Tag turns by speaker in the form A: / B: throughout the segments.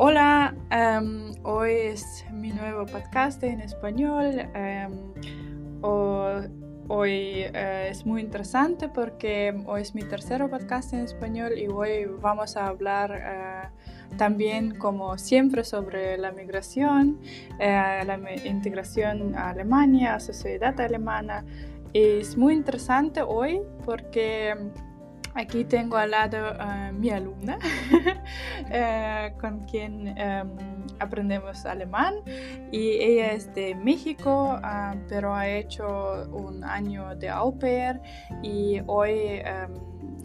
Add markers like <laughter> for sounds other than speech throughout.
A: Hola, em, hoy es mi nuevo podcast en español. em, hoy eh, es muy interesante porque hoy es mi tercer podcast en español y hoy vamos a hablar eh, también, como siempre, sobre la migración, eh, la integración a Alemania, a sociedad alemana. Es muy interesante hoy porque aquí tengo al lado a mi alumna, <laughs> eh, con quien em, aprendemos alemán. Y ella es de México, ah, pero ha hecho un año de au pair y hoy em,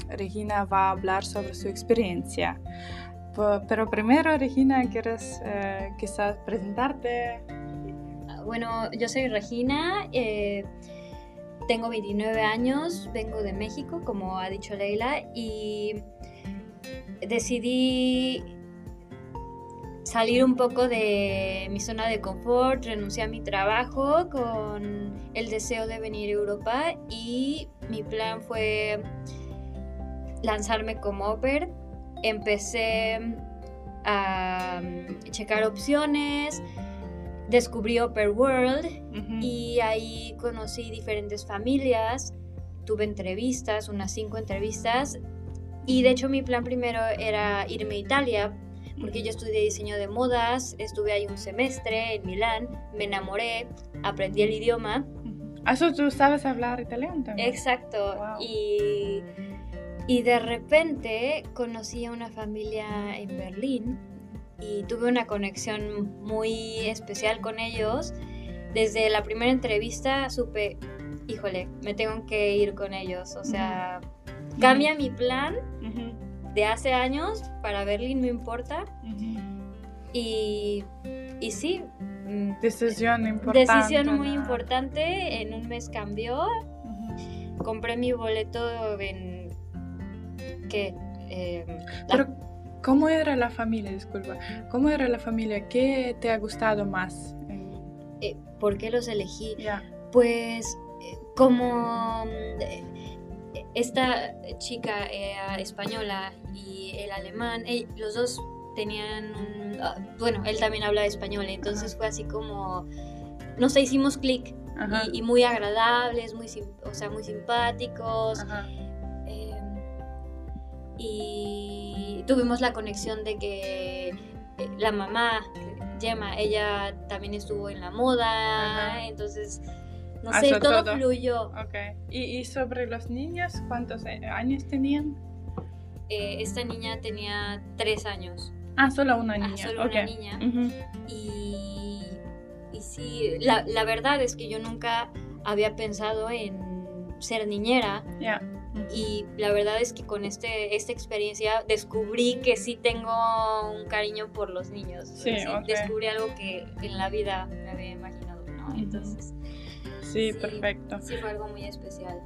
A: Regina va a hablar sobre su experiencia. Pero primero, Regina, ¿quieres eh, quizás presentarte?
B: Bueno, yo soy Regina, eh, tengo 29 años, vengo de México, como ha dicho Leila, y decidí salir un poco de mi zona de confort, renuncié a mi trabajo con el deseo de venir a Europa y mi plan fue lanzarme como oper. Empecé a checar opciones, descubrí Oper World
A: Ujú.
B: y ahí conocí diferentes familias, tuve entrevistas, unas cinco entrevistas y de hecho mi plan primero era irme a Italia porque yo estudié diseño de modas, estuve ahí un semestre en Milán, me enamoré, aprendí el idioma,
A: Ujú. Ah, ¿so ¿tú sabes hablar italiano también?
B: exacto,
A: Wow.
B: y, y de repente conocí a una familia en Berlín y tuve una conexión muy especial con ellos. Desde la primera entrevista supe, híjole, me tengo que ir con ellos, o sea, cambia mi plan de hace años para Berlín, no importa. Y, y sí, mm,
A: Decisión importante.
B: decisión muy importante, en un mes cambió, compré mi boleto en... ¿Qué? Eh, la-
A: Pero, ¿cómo era la familia? Disculpa. ¿Cómo era la familia? ¿Qué te ha gustado más?
B: Eh, ¿Por qué los elegí?
A: Ya.
B: Pues eh, como mm, esta chica era española y el alemán, eh, los dos tenían un... ah, bueno, él también habla español, entonces
A: Ajá.
B: fue así como... No sé, hicimos clic y, y muy agradables, muy, o sea, muy simpáticos.
A: Ajá.
B: Eh, y tuvimos la conexión de que eh, la mamá, Gemma, ella también estuvo en la moda,
A: Ajá.
B: entonces, no
A: Ah,
B: sé, todo,
A: todo.
B: fluyó.
A: Ok. ¿Y, y sobre los niños? ¿Cuántos a- años tenían?
B: Eh, esta niña tenía tres años,
A: Ah, solo una
B: ah,
A: niña.
B: solo
A: ok.
B: una niña, y, y sí, la, la verdad es que yo nunca había pensado en ser niñera,
A: Ya.
B: Y la verdad es que con este, esta experiencia descubrí que sí tengo un cariño por los niños.
A: Sí,
B: Así,
A: ok.
B: Descubrí algo que en la vida me había imaginado, ¿no? Entonces,
A: Sí,
B: Sí.
A: perfecto.
B: sí fue algo muy especial.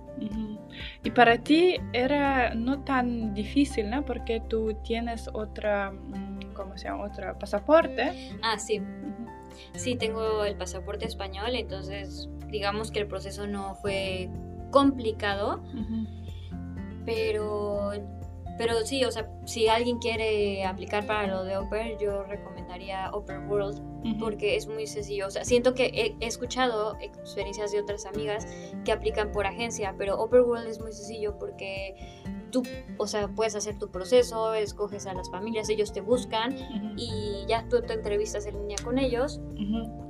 A: Y para ti era no tan difícil, ¿no? Porque tú tienes otra, mm, ¿cómo se llama? Otra pasaporte.
B: Ah, sí, sí, tengo el pasaporte español, entonces digamos que el proceso no fue complicado,
A: Ujú.
B: Pero, pero sí, o sea, si alguien quiere aplicar para lo de Oper, yo recomendaría Oper World
A: Ujú.
B: porque es muy sencillo. O sea, siento que he, he escuchado experiencias de otras amigas que aplican por agencia, pero Open World es muy sencillo porque tú, o sea, puedes hacer tu proceso, escoges a las familias, ellos te buscan y ya tú te entrevistas en línea con ellos.
A: Ujú.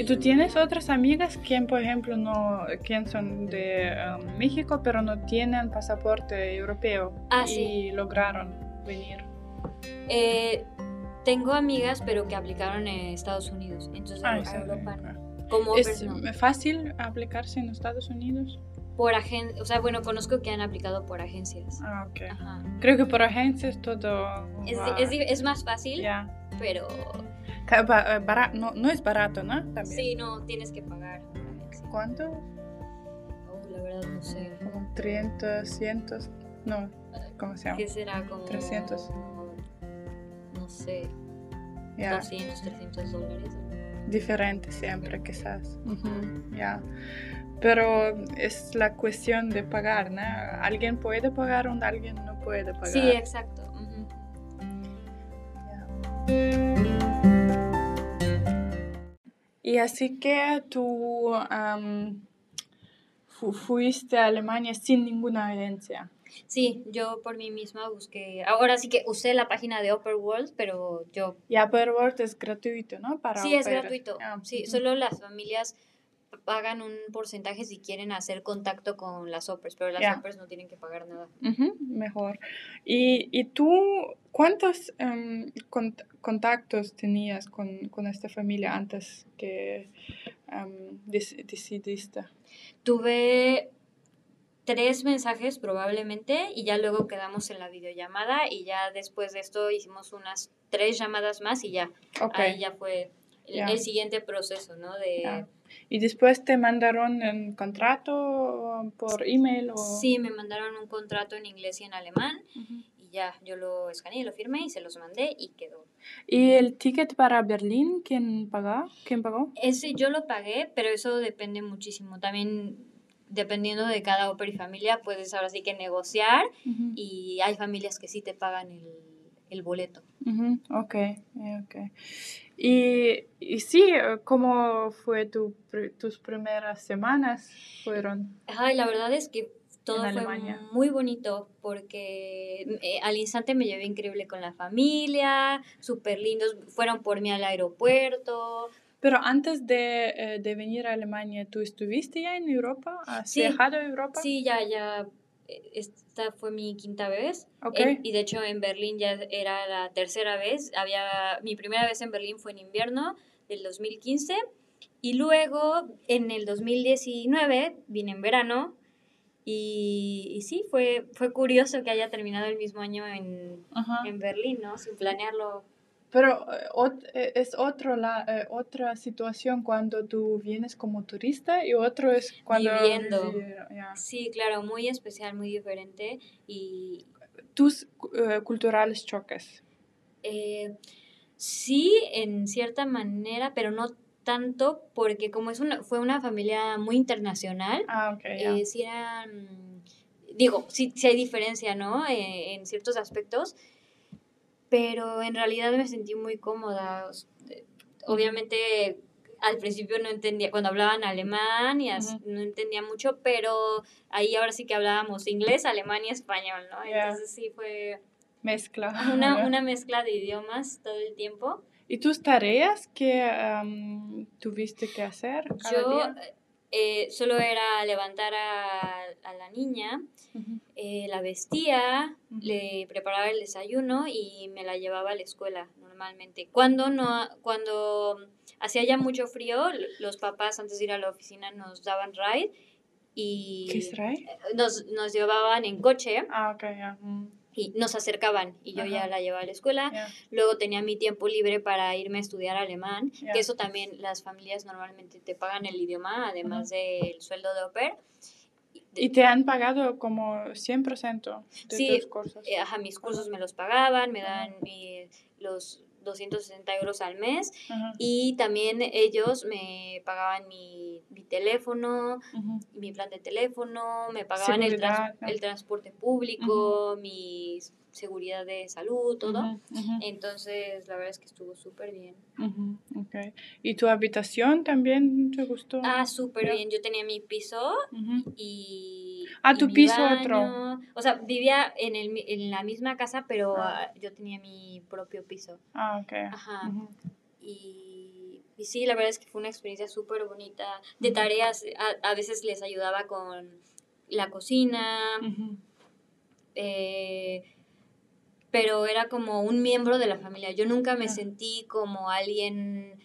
A: ¿Y tú tienes otras amigas quien, por ejemplo, no, quien son de um, México, pero no tienen pasaporte europeo
B: Ah,
A: y
B: sí.
A: lograron venir?
B: Eh, tengo amigas, pero que aplicaron en Estados Unidos, entonces
A: Ah,
B: a
A: sí,
B: Europa
A: ok.
B: no. Como
A: ¿Es
B: no.
A: fácil aplicarse en Estados Unidos?
B: Por agen o sea, bueno, conozco que han aplicado por agencias.
A: Ah, ok.
B: Ajá.
A: Creo que por agencias todo...
B: Es, es, es más fácil,
A: ya.
B: Pero
A: eh, bara- no, no es barato, ¿no? También.
B: sí, no, tienes que pagar.
A: ¿Cuánto?
B: Oh, la verdad no sé.
A: Como 300, 100, no, ¿cómo se llama?
B: ¿Qué será? Como
A: 300.
B: No sé,
A: Ya,
B: 200, 300 dólares.
A: diferente siempre quizás. Ujú, Ya. Pero es la cuestión de pagar, ¿no? Alguien puede pagar o alguien no puede pagar.
B: Sí, exacto.
A: Y así que tú fu- fuiste a Alemania sin ninguna agencia.
B: Sí, yo por mí misma busqué. Ahora sí que usé la página de Upper World, pero yo.
A: Y Upper World es gratuito, ¿no? Para
B: Sí, es gratuito.
A: Ah,
B: Sí, solo las familias pagan un porcentaje si quieren hacer contacto con las OPERS, pero las
A: Ya.
B: OPERS no tienen que pagar nada.
A: Mejor. ¿Y, y tú cuántos em, cont- contactos tenías con, con esta familia antes que dec- decidiste?
B: Tuve tres mensajes probablemente y ya luego quedamos en la videollamada y ya después de esto hicimos unas tres llamadas más y ya, ahí ya fue
A: Ya.
B: el siguiente proceso, ¿no? De,
A: Ya. ¿Y después te mandaron un contrato por email o...?
B: Sí, me mandaron un contrato en inglés y en alemán
A: Ujú.
B: y ya, yo lo escaneé, lo firmé y se los mandé y quedó.
A: ¿Y el ticket para Berlín quién pagó? ¿Quién pagó?
B: Ese yo lo pagué, pero eso depende muchísimo. También dependiendo de cada ópera y familia, puedes ahora sí que negociar
A: Ujú.
B: y hay familias que sí te pagan el, el boleto.
A: Ujú, Ok, eh, ok. Y, y sí, eh, ¿cómo fue tu, tus primeras semanas? Fueron.
B: Ay, la verdad es que todo
A: En
B: fue
A: Alemania.
B: muy bonito porque eh, al instante me llevé increíble con la familia, súper lindos, fueron por mí al aeropuerto.
A: Pero antes de, eh, de venir a Alemania, ¿tú estuviste ya en Europa? ¿Has
B: Sí.
A: viajado a Europa?
B: Sí, ya, ya, esta fue mi quinta vez.
A: Ok.
B: En- y de hecho en Berlín ya era la tercera vez. Había, mi primera vez en Berlín fue en invierno del 2015 y luego en el 2019 vine en verano y, y sí, fue, fue curioso que haya terminado el mismo año en,
A: Ajá.
B: en Berlín, ¿no? Sin planearlo.
A: Pero eh, ot- eh, es otro la, eh, otra situación cuando tú vienes como turista y otro es cuando...
B: Viviendo. Sí, claro, muy especial, muy diferente y
A: Tus eh, culturales choques.
B: Eh, sí, en cierta manera, pero no tanto, porque como es una, fue una familia muy internacional,
A: Ah, ok, ya.
B: eh, sí eran, digo, sí, sí hay diferencia, ¿no? Eh, en ciertos aspectos, pero en realidad me sentí muy cómoda. eh, Obviamente al principio no entendía, cuando hablaban alemán y no entendía mucho, pero ahí ahora sí que hablábamos inglés, alemán y español, ¿no? Entonces sí fue
A: Mezcla.
B: una, una mezcla de idiomas todo el tiempo.
A: ¿Y tus tareas que am, tuviste que hacer cada
B: Yo
A: día?
B: Eh, solo era levantar a, a la niña, eh, la vestía, le preparaba el desayuno y me la llevaba a la escuela normalmente. Cuando no, cuando hacía ya mucho frío, los papás antes de ir a la oficina nos daban ride y
A: ¿Qué es RAI?
B: nos, nos llevaban en coche
A: Ah, ok, ya. mm,
B: y nos acercaban y yo ya la llevaba a la escuela. Luego tenía mi tiempo libre para irme a estudiar alemán, que eso también las familias normalmente te pagan el idioma, además del sueldo de au pair.
A: ¿Y te han pagado como 100% de
B: Sí,
A: tus cursos?
B: Eh, ajá, mis cursos me los pagaban, me dan mi- los 260 euros al mes. Y también ellos me pagaban mi, mi teléfono, mi plan de teléfono, me pagaban el, el transporte público, mi seguridad de salud, todo.
A: Ujú, ujú,
B: Entonces, la verdad es que estuvo súper bien.
A: ujú, ok. ¿Y tu habitación también te gustó?
B: Ah, súper bien. Yo tenía mi piso y.
A: Ah,
B: y
A: tu
B: mi
A: piso
B: baño.
A: otro.
B: O sea, vivía en, el, en la misma casa, pero
A: Ah.
B: ah, yo tenía mi propio piso.
A: Ah, ok.
B: Ajá. Y, y sí, la verdad es que fue una experiencia súper bonita. De tareas, a, a veces les ayudaba con la cocina, eh, pero era como un miembro de la familia. Yo nunca me sentí como alguien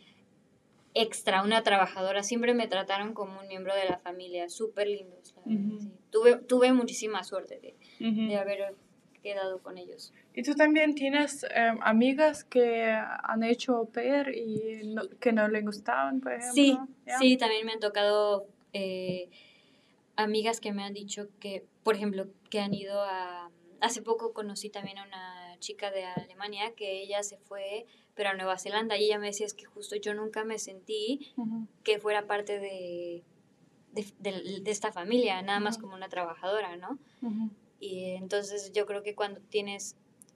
B: extra, una trabajadora. Siempre me trataron como un miembro de la familia. Súper lindos. verdad,
A: Ujú.
B: sí. tuve, tuve muchísima suerte de,
A: Ujú.
B: de haber quedado con ellos.
A: ¿Y tú también tienes em, amigas que han hecho au pair y no- que no le gustaban, por ejemplo?
B: Sí, sí, también me han tocado eh, amigas que me han dicho que, por ejemplo, que han ido a... Hace poco conocí también a una chica de Alemania que ella se fue, pero a Nueva Zelanda, y ella me decía, es que justo yo nunca me sentí que fuera parte de, de, de- de esta familia, nada más como una trabajadora, ¿no? Y entonces yo creo que cuando tienes,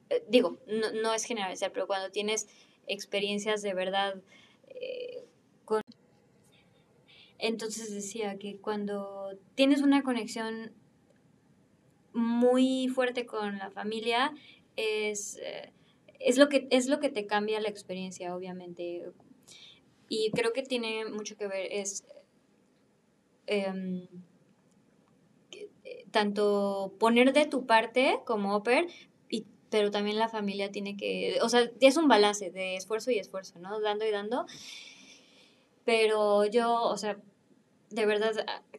B: eh, digo, no, no es generalizar, pero cuando tienes experiencias de verdad eh, con... Entonces decía que cuando tienes una conexión muy fuerte con la familia, es, eh, es, lo que, es lo que te cambia la experiencia, obviamente. Y creo que tiene mucho que ver, es em, eh, tanto poner de tu parte como oper, pero también la familia tiene que, o sea, es un balance de esfuerzo y esfuerzo, ¿no? Dando y dando. Pero yo, o sea, de verdad,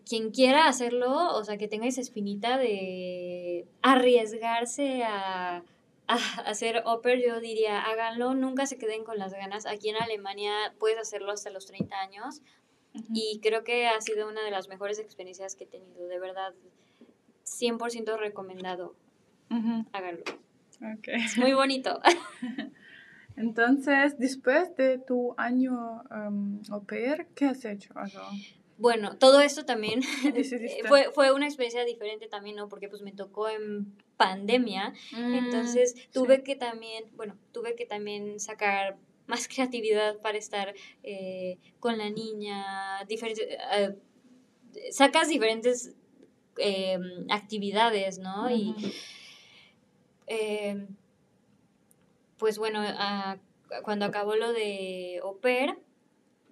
B: quien quiera hacerlo, o sea, que tenga esa espinita de arriesgarse a, hacer oper, yo diría, háganlo, nunca se queden con las ganas. Aquí en Alemania puedes hacerlo hasta los 30 años y creo que ha sido una de las mejores experiencias que he tenido, de verdad, 100% recomendado. Háganlo. Es muy bonito. <laughs> <laughs>
A: Entonces, después de tu año um, au pair, ¿qué has hecho?
B: Bueno, todo esto también <laughs> fue, fue una experiencia diferente también, ¿no? Porque pues me tocó en pandemia, mm, entonces tuve que también, bueno, tuve que también sacar más <laughs> creatividad para estar eh, con la niña, diferentes, eh, sacas diferentes em, actividades, ¿no? Y em, pues bueno, cuando acabó lo de Oper,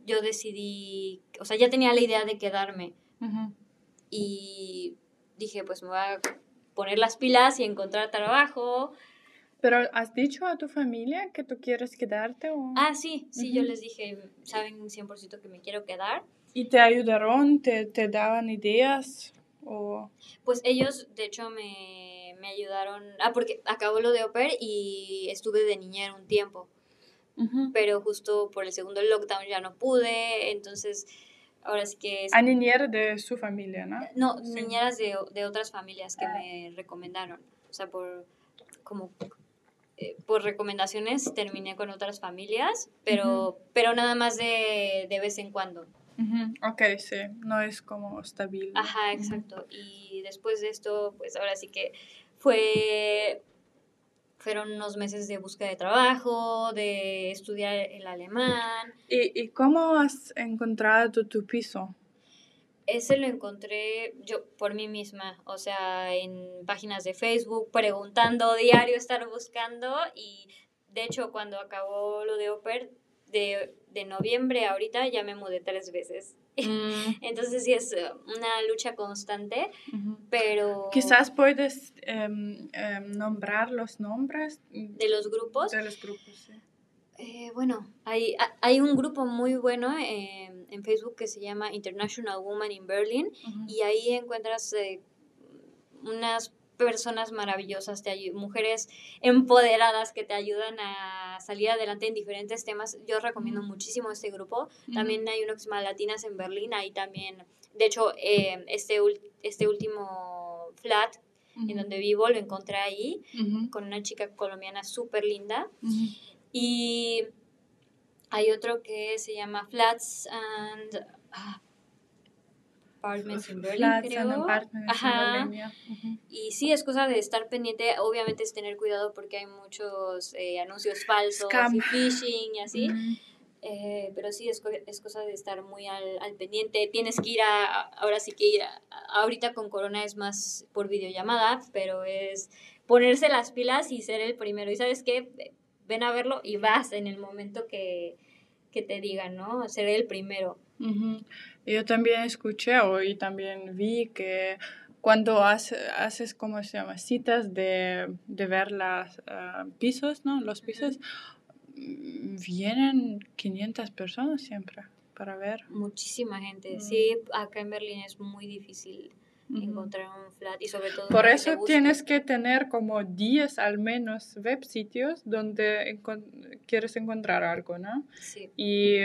B: yo decidí, o sea, ya tenía la idea de quedarme. Y dije, pues me voy a poner las pilas y encontrar trabajo.
A: ¿Pero has dicho a tu familia que tú quieres quedarte? O...
B: Ah, sí, sí, yo les dije, saben 100% que me quiero quedar.
A: ¿Y te ayudaron? ¿Te, te daban ideas? O...
B: Pues ellos, de hecho, me, me ayudaron. Ah, porque acabó lo de Oper y estuve de niñera un tiempo pero justo por el segundo lockdown ya no pude, entonces ahora sí que... Es...
A: A niñera de su familia, ¿no?
B: No, niñeras de, de, otras familias que me recomendaron, o sea, por como... Eh, por recomendaciones terminé con otras familias, pero, pero nada más de, de vez en cuando.
A: Ok, sí, no es como estable.
B: Ajá, exacto. Y después de esto, pues ahora sí que fue fueron unos meses de búsqueda de trabajo, de estudiar el alemán.
A: ¿Y, y cómo has encontrado tu, tu, piso?
B: Ese lo encontré yo por mí misma, o sea, en páginas de Facebook, preguntando diario, estar buscando y de hecho cuando acabó lo de Oper, de, de noviembre a ahorita ya me mudé tres veces. Mm. <laughs> Entonces sí es eh, una lucha constante, pero...
A: Quizás puedes em, nombrar los nombres
B: de los grupos.
A: De los grupos,
B: eh, bueno, hay, hay un grupo muy bueno em, en Facebook que se llama International Woman in Berlin y ahí encuentras eh, unas personas maravillosas, te mujeres empoderadas que te ayudan a salir adelante en diferentes temas. Yo recomiendo muchísimo este grupo. También hay uno que se llama Latinas en Berlín, ahí también, de hecho, eh, este, este último flat en donde vivo lo encontré ahí con una chica colombiana súper linda. Y hay otro que se llama Flats and... Ah, Apartments in Berlin, creo. Ajá. Y sí, es cosa de estar pendiente. Obviamente es tener cuidado porque hay muchos eh, anuncios falsos y phishing y así. Eh, pero sí, es, es, cosa de estar muy al, al, pendiente. Tienes que ir a, ahora sí que ir, a, ahorita con Corona es más por videollamada, pero es ponerse las pilas y ser el primero. Y sabes qué, ven a verlo y vas en el momento que, que te digan, ¿no? Ser el primero.
A: Yo también escuché y también vi que cuando haces, ¿cómo se llama? Citas de, de ver los ah, pisos, ¿no? Los pisos, mm, vienen 500 personas siempre para ver.
B: Muchísima gente. Mm. Sí, acá en Berlín es muy difícil encontrar un flat y sobre todo...
A: Por eso tienes que tener como 10 al menos web sitios donde quieres encontrar algo, ¿no?
B: Sí.
A: Y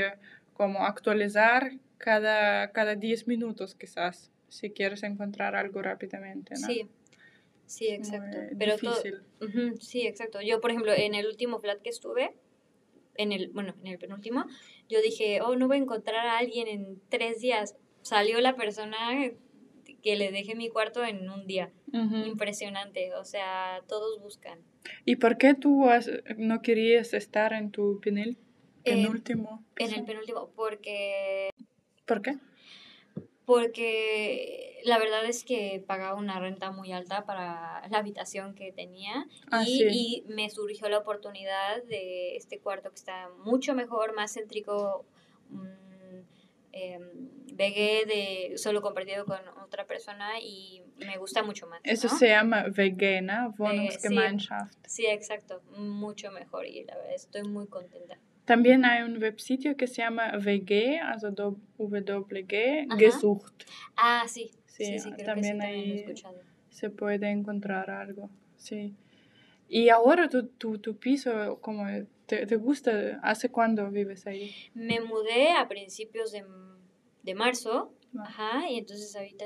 A: como actualizar cada, cada 10 minutos quizás, si quieres encontrar algo rápidamente, ¿no?
B: Sí, sí, exacto. Pero difícil. sí, exacto. Yo, por ejemplo, en el último flat que estuve, en el, bueno, en el penúltimo, yo dije, oh, no voy a encontrar a alguien en tres días. Salió la persona que le dejé mi cuarto en un día. Impresionante, o sea, todos buscan.
A: ¿Y por qué tú no querías estar en tu penúltimo?
B: En el penúltimo, porque
A: ¿Por qué?
B: porque la verdad es que pagaba una renta muy alta para la habitación que tenía
A: Ah,
B: y,
A: sí.
B: y me surgió la oportunidad de este cuarto que está mucho mejor, más céntrico, un em, VG de solo compartido con otra persona y me gusta mucho más.
A: Eso
B: ¿no?
A: se llama ¿no? Wohnungsgemeinschaft.
B: Sí, exacto, mucho mejor y la verdad estoy muy contenta.
A: También hay un websitio que se llama WG, also WG,
B: Ajá.
A: gesucht.
B: Ah, sí,
A: Sí,
B: sí, sí, creo
A: también
B: que sí, también lo he
A: ahí-. Se puede encontrar algo, sí. Y ahora tu, tu, tu piso, como te, te gusta? ¿Hace cuándo vives ahí?
B: Me mudé a principios de, de marzo,
A: Ah.
B: ajá, y entonces ahorita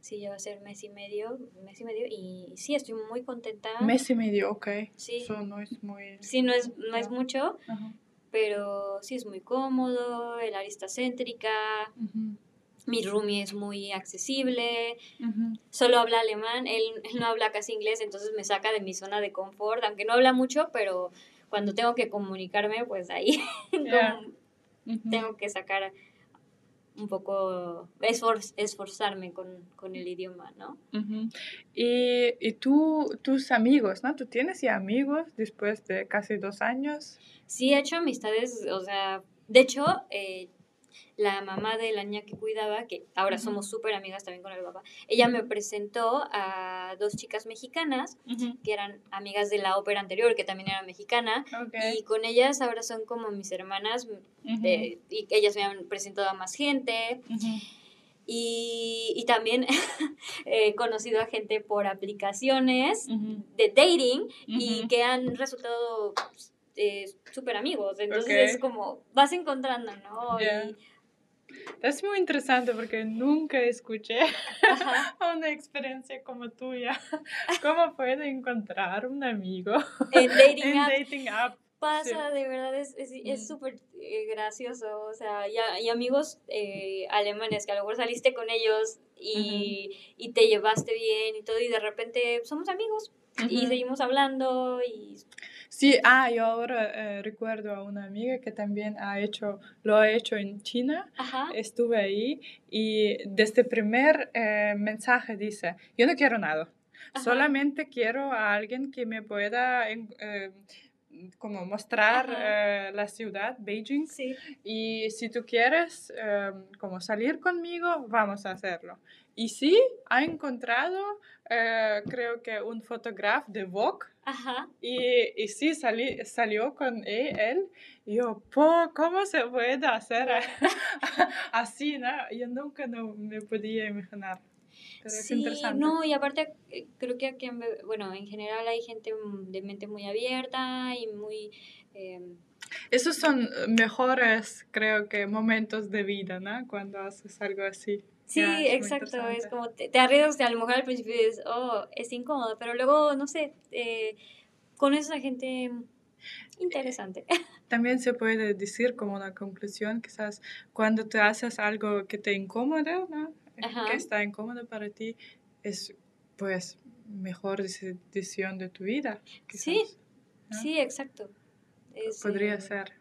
B: sí ya va a ser mes y medio, mes y medio, y sí, estoy muy contenta.
A: Mes y medio, ok.
B: Sí.
A: Eso no es muy...
B: Sí, no es, no es mucho,
A: Ajá.
B: Pero sí es muy cómodo, el área está céntrica, mi roomie es muy accesible, solo habla alemán, él, <laughs> él no habla casi inglés, entonces me saca de mi zona de confort, aunque no habla mucho, pero cuando tengo que comunicarme, pues ahí <laughs> como <laughs> tengo que sacar un poco, esfor- esforzarme con, con el idioma, ¿no?
A: Y, y tú, tus amigos, ¿no? ¿Tú tienes ya amigos después de casi dos años?
B: Sí he hecho amistades, o sea, de hecho, eh, la mamá de la niña que cuidaba, que ahora somos súper amigas también con el papá, ella me presentó a dos chicas mexicanas que eran amigas de la ópera anterior, que también era mexicana, y con ellas ahora son como mis hermanas, de- y ellas me han presentado a más gente, y, y también <laughs> he conocido a gente por aplicaciones de dating y que han resultado pues, eh, súper amigos. Entonces
A: Ok.
B: es como, vas encontrando, ¿no?
A: Ya.
B: Y-
A: Es muy interesante porque nunca escuché
B: ajá. <laughs>
A: una experiencia como tuya. <laughs> ¿Cómo puede encontrar un amigo
B: En dating <laughs>
A: en
B: apps
A: dating app?
B: pasa, de verdad, es es- es
A: Mm.
B: súper eh, gracioso. O sea, y, y amigos eh, alemanes que a lo mejor saliste con ellos y, y te llevaste bien y todo, y de repente somos amigos y
A: Ujú.
B: seguimos hablando y
A: Sí, ah, yo ahora eh, recuerdo a una amiga que también ha hecho, lo ha hecho en China.
B: ajá.
A: Estuve ahí y desde el primer eh, mensaje dice, yo no quiero nada,
B: Ajá.
A: solamente quiero a alguien que me pueda eh, como mostrar la ciudad, Beijing,
B: Sí.
A: y si tú quieres como salir conmigo, vamos a hacerlo. Y sí, ha encontrado, creo que un fotógrafo de Vogue,
B: Ajá.
A: y, y sí, salí, salió con e- él. Y yo, po, ¿cómo se puede hacer <laughs> así? ¿no? Yo nunca no me podía imaginar. Pero es
B: Sí,
A: interesante.
B: no, y aparte eh, creo que aquí, en, bueno, en general hay gente de mente muy abierta y muy... eh,
A: Esos son mejores, creo que, momentos de vida, ¿no? Cuando haces algo así.
B: Sí,
A: Ya,
B: exacto, es como te, te arriesgas, a lo mejor al principio dices, oh, es incómodo, pero luego, no sé, eh, conoces a gente interesante.
A: También se puede decir como una conclusión, quizás, cuando te haces algo que te incomoda. Que está incómodo para ti, es, pues, mejor deci- decisión de tu vida.
B: Sí, sí, exacto. Es,
A: Podría
B: eh,
A: ser.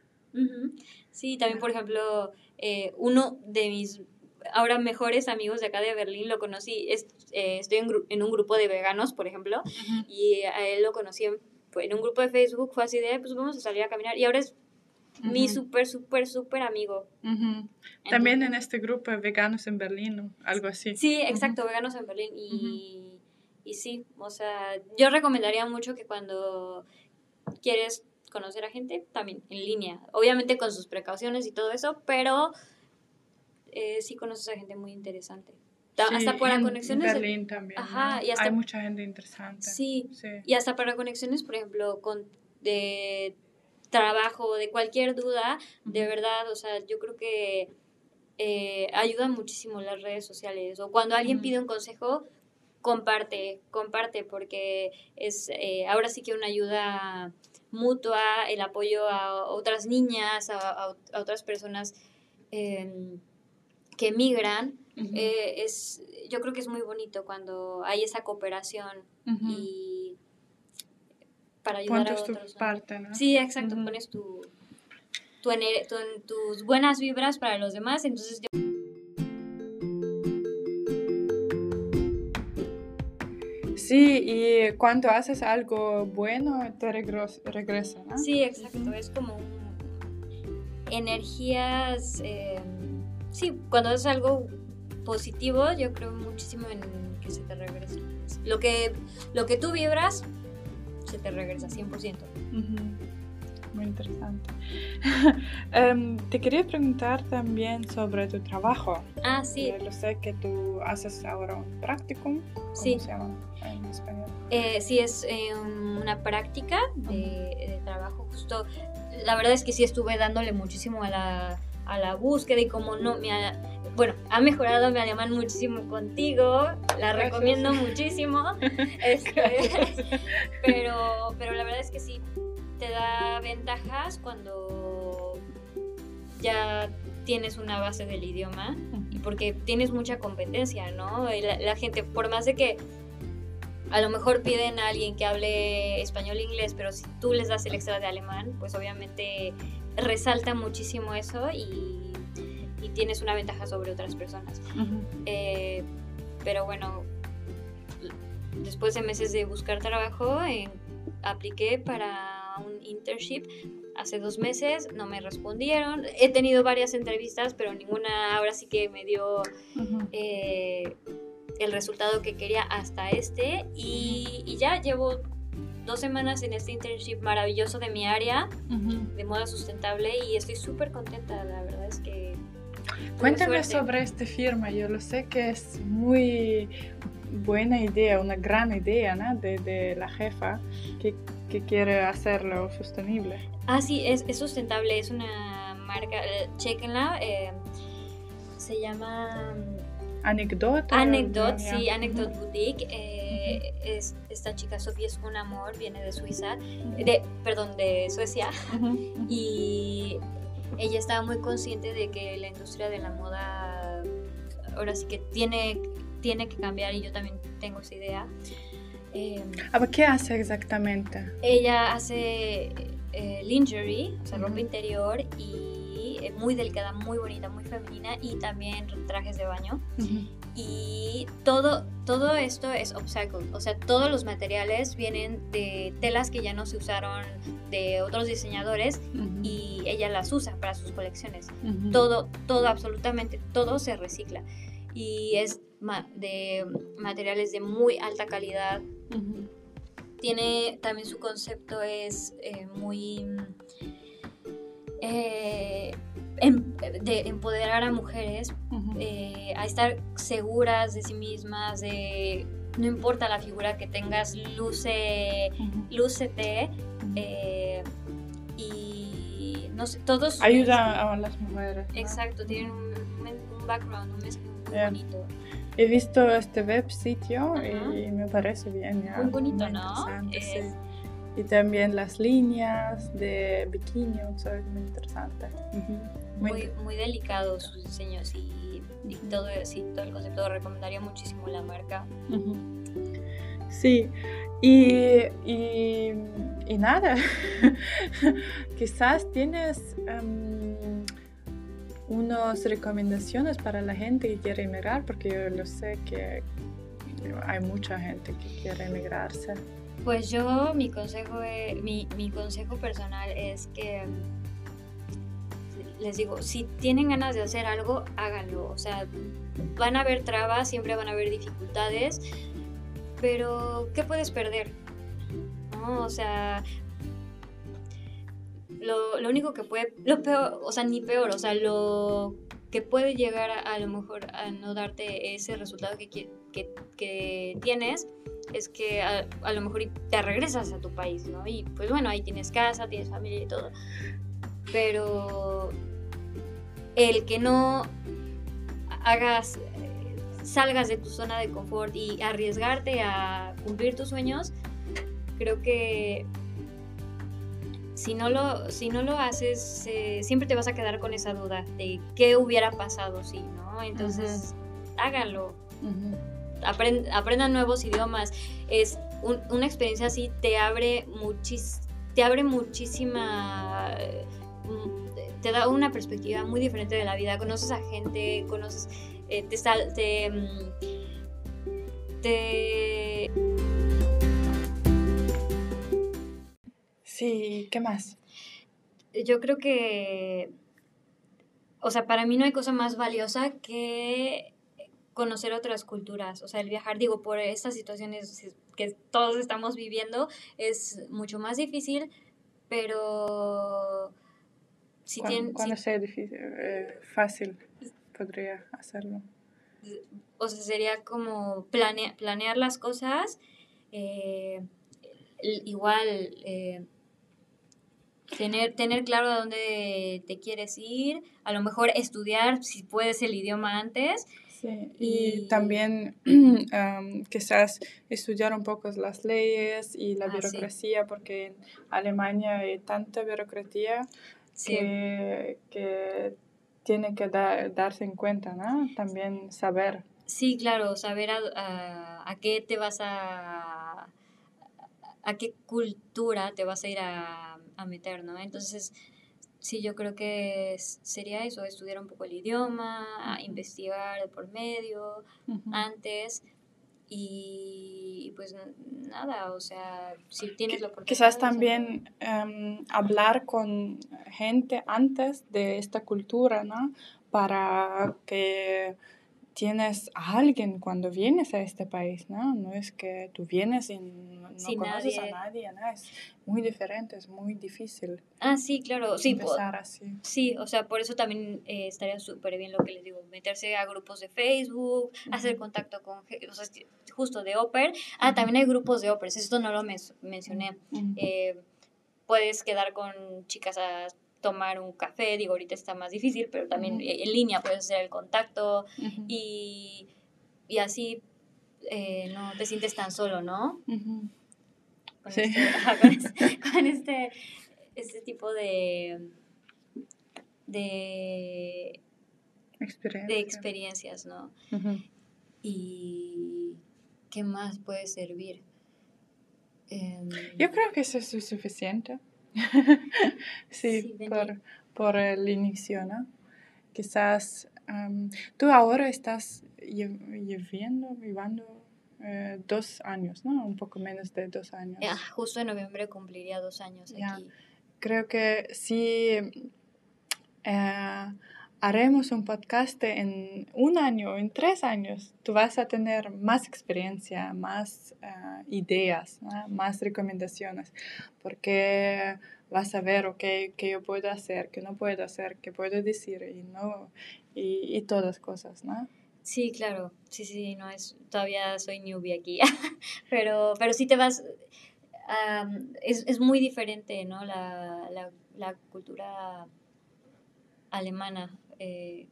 B: Sí, también, por ejemplo, eh, uno de mis ahora mejores amigos de acá de Berlín lo conocí, es- eh, estoy en, en un grupo de veganos, por ejemplo, y a él lo conocí en, en un grupo de Facebook, fue así de, "Ay, pues vamos a salir a caminar, y ahora es mi súper, súper, súper amigo.
A: También en este grupo de veganos en Berlín, ¿no? algo así.
B: Sí, exacto, veganos en Berlín. Y, y sí, o sea, yo recomendaría mucho que cuando quieres conocer a gente, también en línea. Obviamente con sus precauciones y todo eso, pero eh, sí conoces a gente muy interesante. Ta-
A: Sí,
B: hasta para
A: en
B: conexiones.
A: Berlín también.
B: Ajá,
A: ¿no?
B: y hasta-
A: Hay mucha gente interesante.
B: sí,
A: Sí.
B: y hasta para conexiones, por ejemplo, con de trabajo, de cualquier duda, de verdad, o sea, yo creo que eh, ayudan muchísimo las redes sociales. O cuando alguien pide un consejo, comparte, comparte, porque es eh, ahora sí que una ayuda mutua, el apoyo a otras niñas, a, a- a otras personas em, que
A: migran,
B: eh, es, yo creo que es muy bonito cuando hay esa cooperación y para ayudar a otros. Tu.
A: Parte, ¿no?
B: Sí, exacto, pones tu, tu, tu, tus buenas vibras para los demás, entonces
A: Sí, y cuando haces algo bueno, te regresa, ¿no?
B: Sí, exacto. Es como energías em, sí, cuando haces algo positivo, yo creo muchísimo en que se te regresa. Lo que, lo que tú vibras, se te regresa 100%.
A: Muy interesante. <laughs> Em, te quería preguntar también sobre tu trabajo.
B: Ah, sí.
A: Yo sé que tú haces ahora un practicum. ¿Cómo se llama en español?
B: Eh, sí, es eh, una práctica de, trabajo justo. La verdad es que sí estuve dándole muchísimo a la, a la búsqueda y como no me bueno, ha mejorado mi alemán muchísimo contigo, la recomiendo muchísimo, <laughs> este, pero, pero la verdad es que sí, te da ventajas cuando ya tienes una base del idioma y porque tienes mucha competencia, ¿no? La, gente, por más de que a lo mejor piden a alguien que hable español e inglés, pero si tú les das el extra de alemán, pues obviamente resalta muchísimo eso y, tienes una ventaja sobre otras personas. Eh, pero bueno, después de meses de buscar trabajo, apliqué para un internship hace dos meses, no me respondieron. He tenido varias entrevistas, pero ninguna ahora sí que me dio eh, el resultado que quería hasta este. Y, ya llevo dos semanas en este internship maravilloso de mi área, de moda sustentable, y estoy súper contenta, la verdad es que...
A: Cuéntame sobre esta firma, yo lo sé que es muy buena idea, una gran idea ¿no? de, de la jefa que que quiere hacerlo sostenible.
B: Ah, sí, es, es sustentable, es una marca, eh, chequenla, eh, se llama...
A: Anecdote.
B: Anecdote, sí, Anecdote Boutique. Eh, es, esta chica Sofía es un amor, viene de Suiza, de, perdón, de Suecia. Y ella estaba muy consciente de que la industria de la moda ahora sí que tiene, tiene que cambiar y yo también tengo esa idea.
A: Eh, ¿Qué hace exactamente?
B: Ella hace eh, lingerie, o sea, ropa interior y eh, muy delicada, muy bonita, muy femenina y también trajes de baño. Y todo, todo esto es upcycled, o sea, todos los materiales vienen de telas que ya no se usaron de otros diseñadores y ella las usa para sus colecciones. Todo, todo, absolutamente todo se recicla y es de materiales de muy alta calidad. Tiene también su concepto es eh, muy eh, em, de empoderar a mujeres eh, a estar seguras de sí mismas, de no importa la figura que tengas, luce, lúcete y no sé, todos
A: ayuda a las mujeres.
B: Exacto, tienen un, background, un muy bonito.
A: He visto este web sitio y me parece bien. Ya,
B: muy bonito, ¿no?
A: Y también las líneas de bikini, son muy interesante.
B: Muy, muy, delicados sus diseños y, todo, todo el concepto. Recomendaría muchísimo la marca.
A: Sí, y, y, y nada, <laughs> quizás tienes... Em, unas recomendaciones para la gente que quiere emigrar, porque yo lo sé que hay mucha gente que quiere emigrarse.
B: Pues yo, mi consejo, mi, mi consejo personal es que les digo, si tienen ganas de hacer algo, háganlo. O sea, van a haber trabas, siempre van a haber dificultades, pero ¿qué puedes perder? ¿No? O sea, lo, lo, único que puede, lo peor, o sea, ni peor, o sea, lo que puede llegar a, lo mejor a no darte ese resultado que, que, que tienes es que a, a, lo mejor te regresas a tu país, ¿no? Y pues bueno, ahí tienes casa, tienes familia y todo. Pero el que no hagas, salgas de tu zona de confort y arriesgarte a cumplir tus sueños, creo que si no lo, si no lo haces, eh, siempre te vas a quedar con esa duda de qué hubiera pasado si, ¿no? Entonces, háganlo. aprendan nuevos idiomas. Es una experiencia así te abre muchis, te abre muchísima mm, te da una perspectiva muy diferente de la vida, conoces a gente, conoces, eh, te, sal, te, mm, te...
A: Sí, ¿qué más?
B: Yo creo que, o sea, para mí no hay cosa más valiosa que conocer otras culturas, o sea, el viajar, digo, por estas situaciones que todos estamos viviendo es mucho más difícil, pero
A: si cuando, sea difícil, eh, fácil, podría hacerlo.
B: O sea, sería como planear las cosas, eh, igual eh, tener, tener claro a dónde te quieres ir, a lo mejor estudiar si puedes el idioma antes.
A: Sí, y, también <clears throat> quizás estudiar un poco las leyes y la ah, burocracia, porque en Alemania hay tanta burocracia que, que, tiene que darse en cuenta, ¿no? También saber.
B: Sí, claro, saber a, a, qué te vas a... a qué cultura te vas a ir a, a meter, ¿no? Entonces, sí, yo creo que sería eso, estudiar un poco el idioma, investigar por medio, antes, y pues nada, o sea, si tienes la oportunidad.
A: Quizás también em, hablar con gente antes de esta cultura, ¿no? Para que tienes a alguien cuando vienes a este país, ¿no? No es que tú vienes y no, conoces a nadie, ¿no? Es muy diferente, es muy difícil.
B: Ah, sí, claro, sí. Empezar así. Sí, o sea, por eso también eh, estaría súper bien lo que les digo, meterse a grupos de Facebook, hacer contacto con, o sea, justo de Oper. Ah, también hay grupos de Opers, esto no lo mencioné. Eh, puedes quedar con chicas a tomar un café, digo, ahorita está más difícil, pero también en línea puedes hacer el contacto y, y, así eh, no te sientes tan solo, ¿no? con, sí. este, <laughs> con, este, este, tipo de, de, de experiencias, ¿no? Y qué más puede servir.
A: Em, Yo creo que eso es suficiente. <laughs> sí, por, el inicio, ¿no? Quizás tú ahora estás viviendo, viviendo eh, dos años, ¿no? Un poco menos de dos años.
B: justo en noviembre cumpliría dos años aquí.
A: Creo que sí. Eh, haremos un podcast en un año, en tres años, tú vas a tener más experiencia, más eh, ideas, más recomendaciones, porque vas a ver, ok, qué yo puedo hacer, qué no puedo hacer, qué puedo decir y no, y, y todas cosas, ¿no?
B: Sí, claro, sí, sí, no es, todavía soy newbie aquí, <laughs> pero, pero sí te vas, es, es, muy diferente, ¿no? La, la, la cultura alemana eh,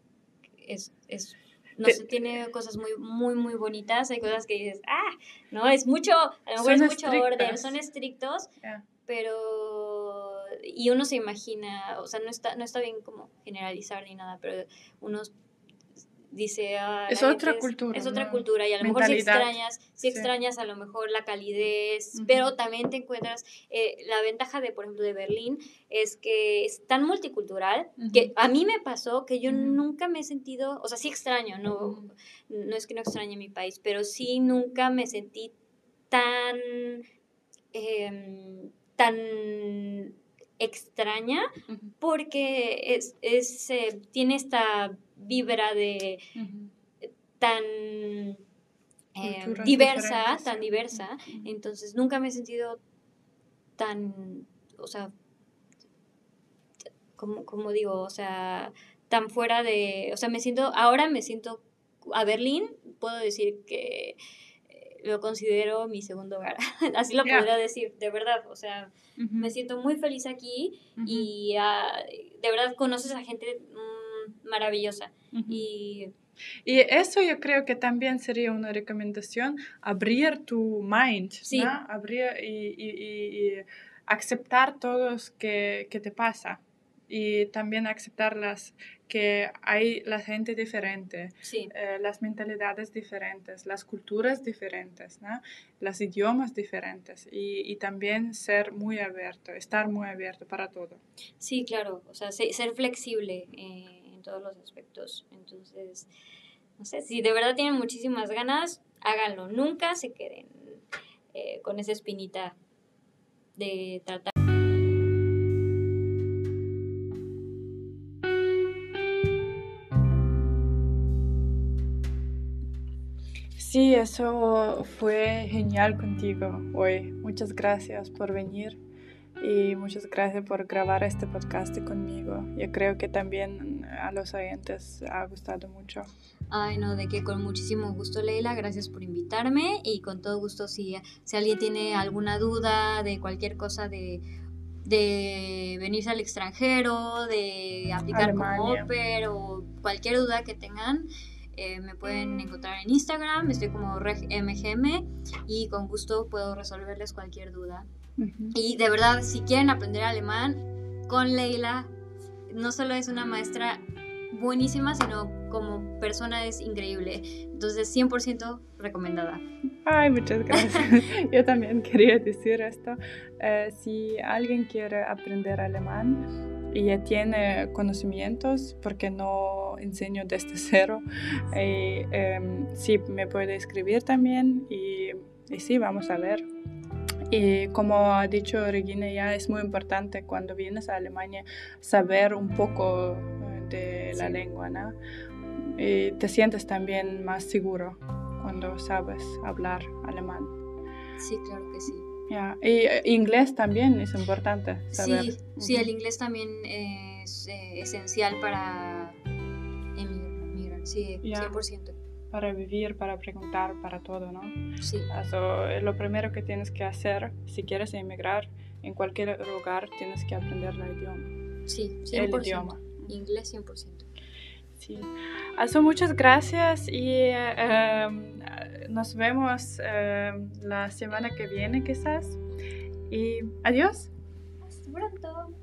B: es, es no sé, tiene cosas muy, muy, muy bonitas. Hay cosas que dices, ah, no, es mucho, a lo mejor es mucho orden, son estrictos, pero. Y uno se imagina, o sea, no está, no está bien como generalizar ni nada, pero uno dice ah,
A: es otra cultura
B: es otra cultura y a lo mejor si extrañas si extrañas a lo mejor la calidez pero también te encuentras eh, la ventaja de por ejemplo de Berlín es que es tan multicultural que a mí me pasó que yo nunca me he sentido o sea sí extraño no no es que no extrañe mi país pero sí nunca me sentí tan em, tan extraña porque es, es eh, tiene esta vibra de tan eh, diversa, tan diversa. Entonces nunca me he sentido tan, o sea, como, como digo, o sea, tan fuera de, o sea, me siento, ahora me siento a Berlín, puedo decir que eh, lo considero mi segundo hogar, <laughs> así lo podría decir, de verdad, o sea, me siento muy feliz aquí y ah, de verdad conoces a gente maravillosa. y,
A: y eso yo creo que también sería una recomendación, abrir tu mind, ¿no? abrir y, y, aceptar todo que, que te pasa y también aceptarlas que hay la gente diferente, eh, las mentalidades diferentes, las culturas diferentes, ¿no? los idiomas diferentes y, y, también ser muy abierto, estar muy abierto para todo.
B: Sí, claro, o sea, ser flexible. Eh todos los aspectos. Entonces, no sé, si de verdad tienen muchísimas ganas, háganlo. Nunca se queden eh, con esa espinita de tratar.
A: Sí, eso fue genial contigo hoy. Muchas gracias por venir y muchas gracias por grabar este podcast conmigo. Yo creo que también a los oyentes ha gustado mucho.
B: Ay, no, de que con muchísimo gusto, Leila. Gracias por invitarme y con todo gusto, si, si alguien tiene alguna duda de cualquier cosa de, de venirse al extranjero, de aplicar como Oper o cualquier duda que tengan, eh, me pueden encontrar en Instagram, estoy como regmgm y con gusto puedo resolverles cualquier duda. Y de verdad, si quieren aprender alemán con Leila, no solo es una maestra buenísima, sino como persona es increíble. Entonces, 100% recomendada.
A: Ay, muchas gracias. <laughs> Yo también quería decir esto. Eh, si alguien quiere aprender alemán y ya tiene conocimientos, porque no enseño desde cero, y, em, sí, me puede escribir también y, y sí, vamos a ver. Y como ha dicho Regina, ya es muy importante cuando vienes a Alemania saber un poco eh, de la lengua, ¿no? Y te sientes también más seguro cuando sabes hablar alemán.
B: Sí, claro que sí.
A: Ya, Y eh, inglés también es importante saber.
B: Sí, sí el inglés también es eh, esencial para emigrar, sí, 100%
A: para vivir, para preguntar, para todo, ¿no?
B: Sí.
A: Eso es lo primero que tienes que hacer si quieres emigrar en cualquier lugar, tienes que aprender el idioma.
B: Sí, 100%. El idioma. Inglés 100%.
A: Sí. Eso, muchas gracias y em, nos vemos em, la semana que viene quizás. Y adiós.
B: Hasta pronto.